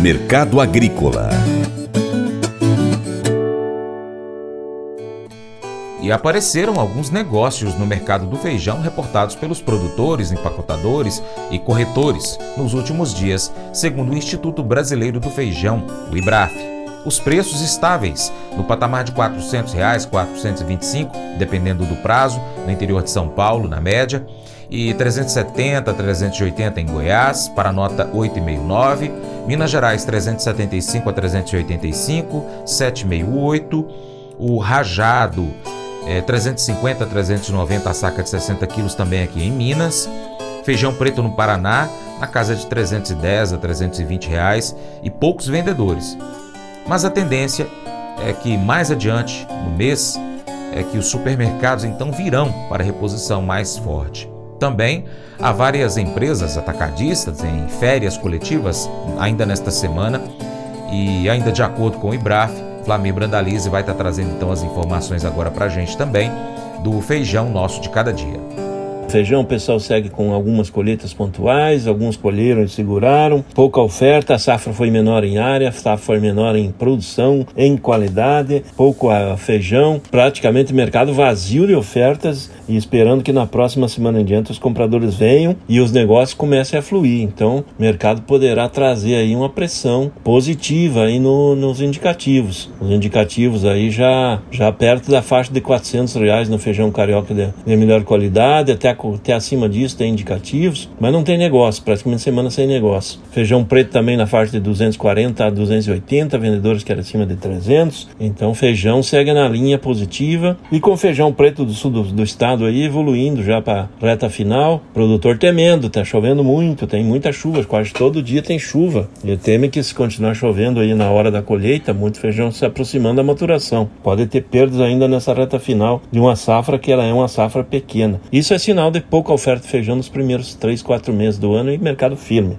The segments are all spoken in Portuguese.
Mercado Agrícola E apareceram alguns negócios no mercado do feijão reportados pelos produtores, empacotadores e corretores nos últimos dias, segundo o Instituto Brasileiro do Feijão, o IBRAF. Os preços estáveis, no patamar de 400 reais, 425, dependendo do prazo, no interior de São Paulo, na média, e 370, 380 em Goiás, para nota 8,69, Minas Gerais 375 a 385, 768, o rajado é, 350 a 390 a saca de 60 quilos também aqui em Minas, feijão preto no Paraná na casa de 310 a 320 reais e poucos vendedores. Mas a tendência é que mais adiante no mês é que os supermercados então virão para reposição mais forte. Também há várias empresas atacadistas em férias coletivas ainda nesta semana e ainda de acordo com o IBRAF, Flamir Brandalize vai estar trazendo então as informações agora para a gente também do feijão nosso de cada dia. Feijão o pessoal segue com algumas colheitas pontuais, alguns colheram e seguraram, pouca oferta, a safra foi menor em área, a safra foi menor em produção, em qualidade, pouco feijão, praticamente mercado vazio de ofertas e esperando que na próxima semana em diante os compradores venham e os negócios comecem a fluir. Então, o mercado poderá trazer aí uma pressão positiva aí no, nos indicativos. Os indicativos aí já, já perto da faixa de 400 reais no feijão carioca de, de melhor qualidade, até, até acima disso tem indicativos, mas não tem negócio, praticamente semana sem negócio. Feijão preto também na faixa de 240 a 280, vendedores que era acima de 300. Então, feijão segue na linha positiva e com feijão preto do sul do, do estado aí evoluindo já para reta final. produtor temendo, tá chovendo muito, tem muita chuva, quase todo dia tem chuva. Ele teme que se continuar chovendo aí na hora da colheita, muito feijão se aproximando da maturação. Pode ter perdas ainda nessa reta final de uma safra que ela é uma safra pequena. Isso é sinal de pouca oferta de feijão nos primeiros 3, 4 meses do ano e mercado firme.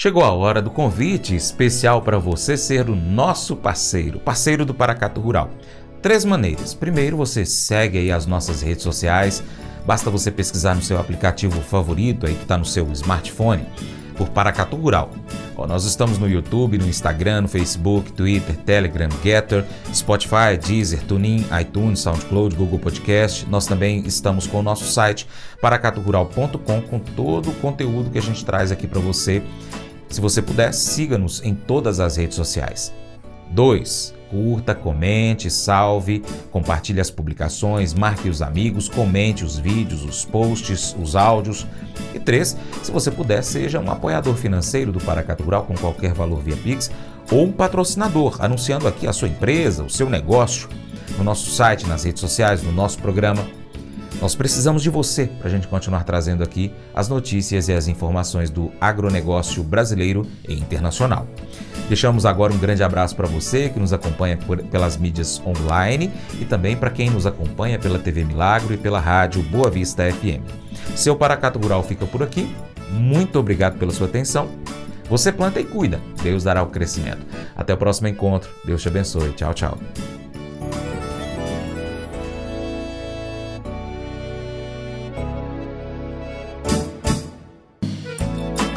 Chegou a hora do convite especial para você ser o nosso parceiro, parceiro do Paracato Rural. Três maneiras. Primeiro, você segue aí as nossas redes sociais. Basta você pesquisar no seu aplicativo favorito aí que está no seu smartphone por Paracatu Rural. Ó, nós estamos no YouTube, no Instagram, no Facebook, Twitter, Telegram, Getter, Spotify, Deezer, TuneIn, iTunes, SoundCloud, Google Podcast. Nós também estamos com o nosso site paracaturural.com com todo o conteúdo que a gente traz aqui para você se você puder, siga-nos em todas as redes sociais. 2. Curta, comente, salve, compartilhe as publicações, marque os amigos, comente os vídeos, os posts, os áudios. E três, se você puder, seja um apoiador financeiro do Paracatu Rural com qualquer valor via Pix ou um patrocinador, anunciando aqui a sua empresa, o seu negócio, no nosso site, nas redes sociais, no nosso programa. Nós precisamos de você para a gente continuar trazendo aqui as notícias e as informações do agronegócio brasileiro e internacional. Deixamos agora um grande abraço para você que nos acompanha por, pelas mídias online e também para quem nos acompanha pela TV Milagro e pela rádio Boa Vista FM. Seu Paracato Rural fica por aqui. Muito obrigado pela sua atenção. Você planta e cuida, Deus dará o crescimento. Até o próximo encontro. Deus te abençoe. Tchau, tchau.